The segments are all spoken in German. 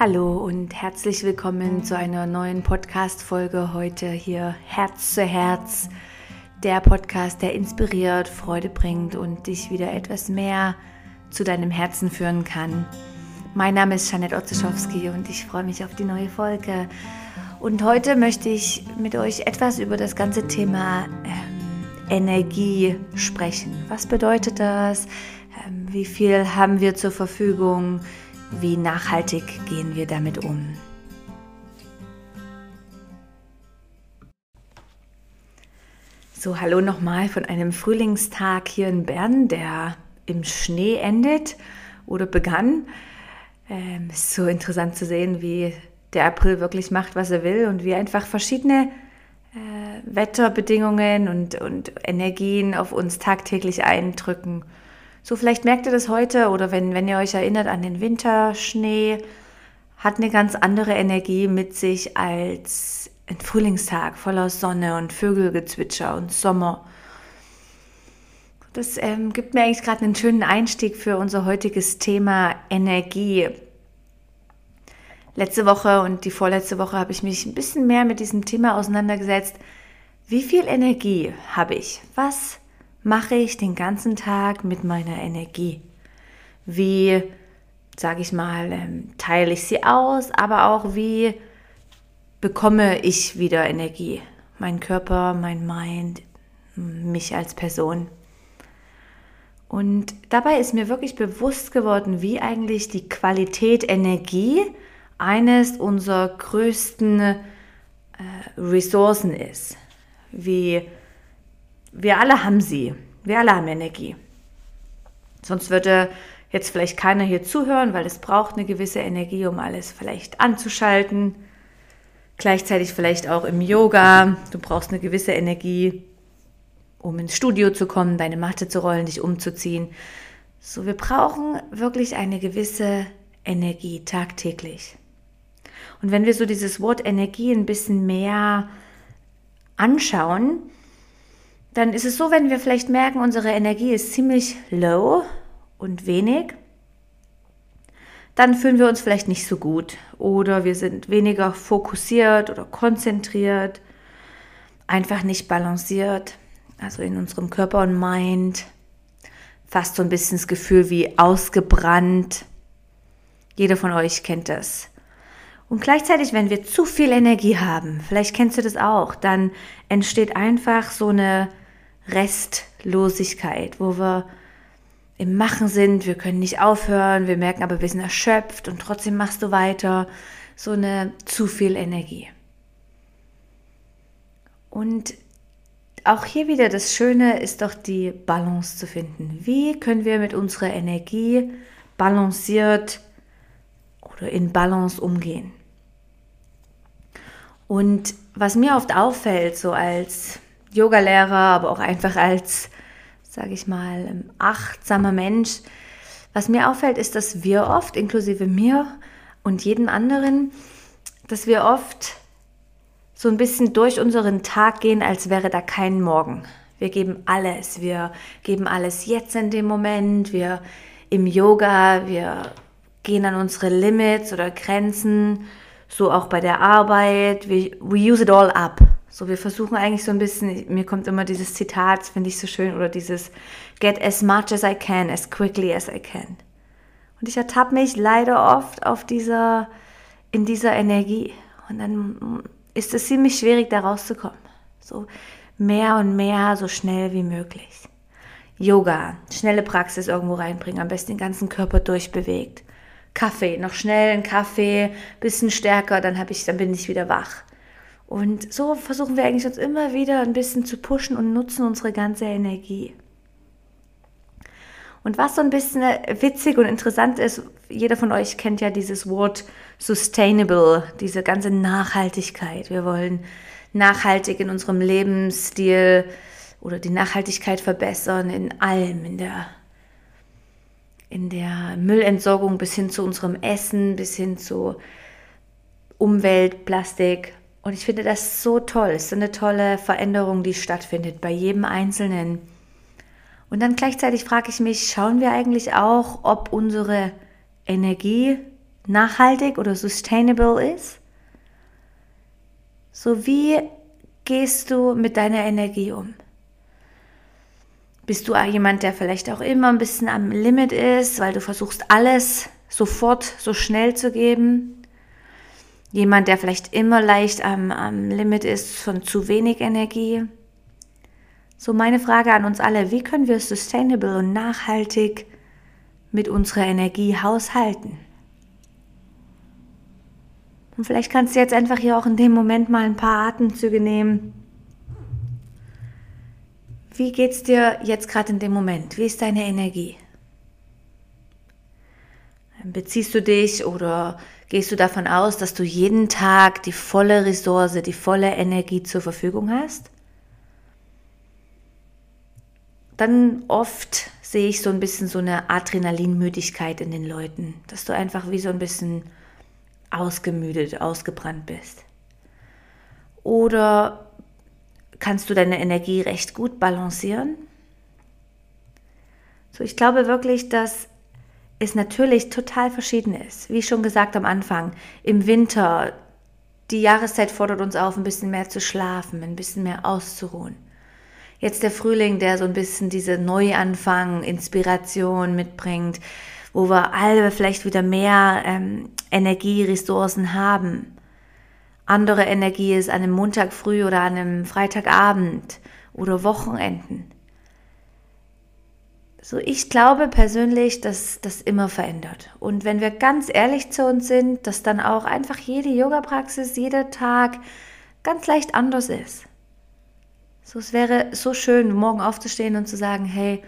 Hallo und herzlich willkommen zu einer neuen Podcast-Folge heute hier Herz zu Herz. Der Podcast, der inspiriert, Freude bringt und dich wieder etwas mehr zu deinem Herzen führen kann. Mein Name ist Janet Otzeschowski und ich freue mich auf die neue Folge. Und heute möchte ich mit euch etwas über das ganze Thema ähm, Energie sprechen. Was bedeutet das? Ähm, wie viel haben wir zur Verfügung? Wie nachhaltig gehen wir damit um? So, hallo nochmal von einem Frühlingstag hier in Bern, der im Schnee endet oder begann. Ähm, ist so interessant zu sehen, wie der April wirklich macht, was er will und wie einfach verschiedene äh, Wetterbedingungen und, und Energien auf uns tagtäglich eindrücken. So, vielleicht merkt ihr das heute oder wenn, wenn ihr euch erinnert an den Winterschnee, hat eine ganz andere Energie mit sich als ein Frühlingstag voller Sonne und Vögelgezwitscher und Sommer. Das ähm, gibt mir eigentlich gerade einen schönen Einstieg für unser heutiges Thema Energie. Letzte Woche und die vorletzte Woche habe ich mich ein bisschen mehr mit diesem Thema auseinandergesetzt. Wie viel Energie habe ich? Was mache ich den ganzen Tag mit meiner Energie? Wie, sage ich mal, ähm, teile ich sie aus, aber auch wie bekomme ich wieder Energie? Mein Körper, mein Mind, mich als Person. Und dabei ist mir wirklich bewusst geworden, wie eigentlich die Qualität Energie eines unserer größten äh, Ressourcen ist. Wie wir alle haben sie. Wir alle haben Energie. Sonst würde jetzt vielleicht keiner hier zuhören, weil es braucht eine gewisse Energie, um alles vielleicht anzuschalten. Gleichzeitig vielleicht auch im Yoga. Du brauchst eine gewisse Energie, um ins Studio zu kommen, deine Matte zu rollen, dich umzuziehen. So, wir brauchen wirklich eine gewisse Energie tagtäglich. Und wenn wir so dieses Wort Energie ein bisschen mehr anschauen, dann ist es so, wenn wir vielleicht merken, unsere Energie ist ziemlich low und wenig, dann fühlen wir uns vielleicht nicht so gut oder wir sind weniger fokussiert oder konzentriert, einfach nicht balanciert, also in unserem Körper und Mind, fast so ein bisschen das Gefühl wie ausgebrannt. Jeder von euch kennt das. Und gleichzeitig, wenn wir zu viel Energie haben, vielleicht kennst du das auch, dann entsteht einfach so eine Restlosigkeit, wo wir im Machen sind, wir können nicht aufhören, wir merken aber, wir sind erschöpft und trotzdem machst du weiter. So eine zu viel Energie. Und auch hier wieder das Schöne ist doch die Balance zu finden. Wie können wir mit unserer Energie balanciert oder in Balance umgehen? Und was mir oft auffällt, so als Yogalehrer, aber auch einfach als, sage ich mal, ähm, achtsamer Mensch. Was mir auffällt, ist, dass wir oft, inklusive mir und jedem anderen, dass wir oft so ein bisschen durch unseren Tag gehen, als wäre da kein Morgen. Wir geben alles. Wir geben alles jetzt in dem Moment. Wir im Yoga, wir gehen an unsere Limits oder Grenzen. So auch bei der Arbeit. We, we use it all up. So, wir versuchen eigentlich so ein bisschen, mir kommt immer dieses Zitat, finde ich so schön, oder dieses Get as much as I can, as quickly as I can. Und ich ertappe mich leider oft auf dieser, in dieser Energie. Und dann ist es ziemlich schwierig, da rauszukommen. So mehr und mehr, so schnell wie möglich. Yoga, schnelle Praxis irgendwo reinbringen, am besten den ganzen Körper durchbewegt. Kaffee, noch schnell einen Kaffee, bisschen stärker, dann habe ich, dann bin ich wieder wach. Und so versuchen wir eigentlich uns immer wieder ein bisschen zu pushen und nutzen unsere ganze Energie. Und was so ein bisschen witzig und interessant ist, jeder von euch kennt ja dieses Wort sustainable, diese ganze Nachhaltigkeit. Wir wollen nachhaltig in unserem Lebensstil oder die Nachhaltigkeit verbessern in allem, in der, in der Müllentsorgung bis hin zu unserem Essen, bis hin zu Umwelt, Plastik, und ich finde das so toll. Es ist eine tolle Veränderung, die stattfindet bei jedem Einzelnen. Und dann gleichzeitig frage ich mich, schauen wir eigentlich auch, ob unsere Energie nachhaltig oder sustainable ist? So wie gehst du mit deiner Energie um? Bist du jemand, der vielleicht auch immer ein bisschen am Limit ist, weil du versuchst alles sofort so schnell zu geben? Jemand, der vielleicht immer leicht am, am Limit ist von zu wenig Energie? So meine Frage an uns alle, wie können wir sustainable und nachhaltig mit unserer Energie haushalten? Und vielleicht kannst du jetzt einfach hier auch in dem Moment mal ein paar Atemzüge nehmen. Wie geht's dir jetzt gerade in dem Moment? Wie ist deine Energie? Beziehst du dich oder gehst du davon aus, dass du jeden Tag die volle Ressource, die volle Energie zur Verfügung hast? Dann oft sehe ich so ein bisschen so eine Adrenalinmüdigkeit in den Leuten, dass du einfach wie so ein bisschen ausgemüdet, ausgebrannt bist? Oder kannst du deine Energie recht gut balancieren? So, ich glaube wirklich, dass es natürlich total verschieden ist. Wie schon gesagt am Anfang, im Winter, die Jahreszeit fordert uns auf, ein bisschen mehr zu schlafen, ein bisschen mehr auszuruhen. Jetzt der Frühling, der so ein bisschen diese Neuanfang, Inspiration mitbringt, wo wir alle vielleicht wieder mehr ähm, Energieressourcen haben. Andere Energie ist an einem Montag früh oder an einem Freitagabend oder Wochenenden. So, ich glaube persönlich, dass das immer verändert. Und wenn wir ganz ehrlich zu uns sind, dass dann auch einfach jede Yoga-Praxis, jeder Tag ganz leicht anders ist. So, es wäre so schön, morgen aufzustehen und zu sagen, hey,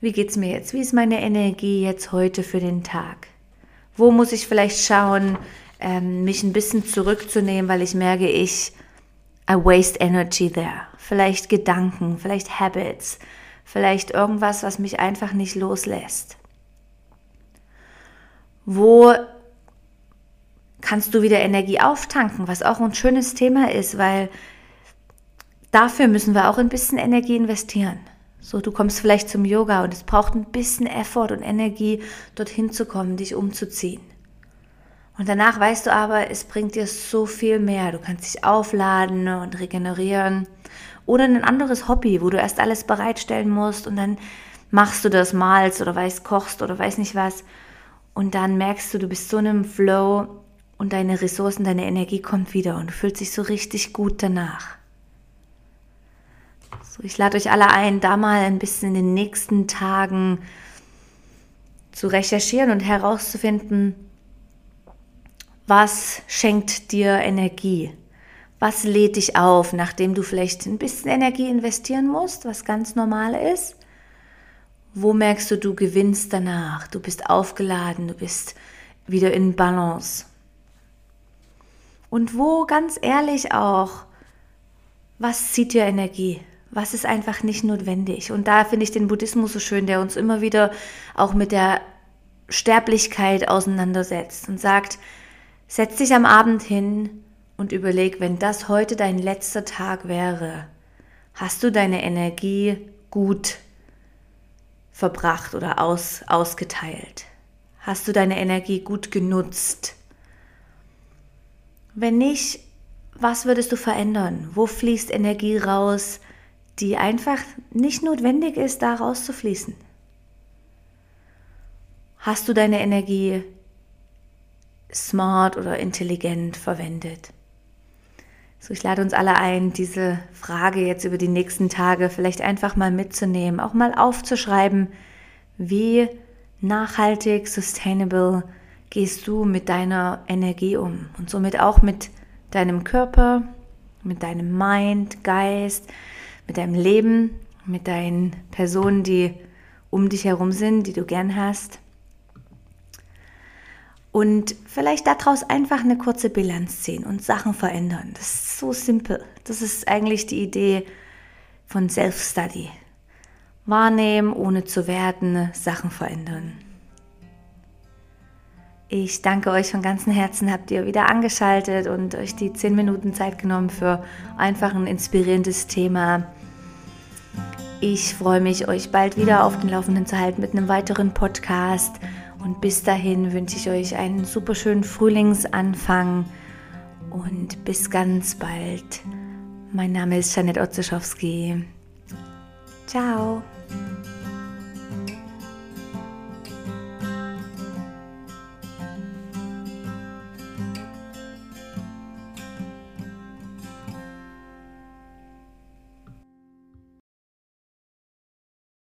wie geht's mir jetzt? Wie ist meine Energie jetzt heute für den Tag? Wo muss ich vielleicht schauen, ähm, mich ein bisschen zurückzunehmen, weil ich merke, ich I waste energy there. Vielleicht Gedanken, vielleicht Habits, vielleicht irgendwas, was mich einfach nicht loslässt. Wo kannst du wieder Energie auftanken, was auch ein schönes Thema ist, weil dafür müssen wir auch ein bisschen Energie investieren. So, du kommst vielleicht zum Yoga und es braucht ein bisschen Effort und Energie, dorthin zu kommen, dich umzuziehen. Und danach weißt du aber, es bringt dir so viel mehr. Du kannst dich aufladen und regenerieren. Oder ein anderes Hobby, wo du erst alles bereitstellen musst und dann machst du das, malst oder weiß, kochst oder weiß nicht was. Und dann merkst du, du bist so in einem Flow und deine Ressourcen, deine Energie kommt wieder und du fühlst dich so richtig gut danach. So, ich lade euch alle ein, da mal ein bisschen in den nächsten Tagen zu recherchieren und herauszufinden, was schenkt dir Energie? Was lädt dich auf, nachdem du vielleicht ein bisschen Energie investieren musst, was ganz normal ist? Wo merkst du, du gewinnst danach? Du bist aufgeladen, du bist wieder in Balance. Und wo ganz ehrlich auch, was zieht dir Energie? was ist einfach nicht notwendig. Und da finde ich den Buddhismus so schön, der uns immer wieder auch mit der Sterblichkeit auseinandersetzt und sagt, setz dich am Abend hin und überleg, wenn das heute dein letzter Tag wäre, hast du deine Energie gut verbracht oder aus, ausgeteilt? Hast du deine Energie gut genutzt? Wenn nicht, was würdest du verändern? Wo fließt Energie raus? die einfach nicht notwendig ist, da rauszufließen. Hast du deine Energie smart oder intelligent verwendet? So, ich lade uns alle ein, diese Frage jetzt über die nächsten Tage vielleicht einfach mal mitzunehmen, auch mal aufzuschreiben, wie nachhaltig, sustainable gehst du mit deiner Energie um und somit auch mit deinem Körper, mit deinem Mind, Geist, mit deinem Leben, mit deinen Personen, die um dich herum sind, die du gern hast. Und vielleicht daraus einfach eine kurze Bilanz ziehen und Sachen verändern. Das ist so simpel. Das ist eigentlich die Idee von Self-Study. Wahrnehmen, ohne zu werten, Sachen verändern. Ich danke euch von ganzem Herzen, habt ihr wieder angeschaltet und euch die 10 Minuten Zeit genommen für einfach ein inspirierendes Thema. Ich freue mich, euch bald wieder auf den Laufenden zu halten mit einem weiteren Podcast Und bis dahin wünsche ich euch einen super schönen Frühlingsanfang und bis ganz bald. Mein Name ist Janet Otzeschowski. Ciao.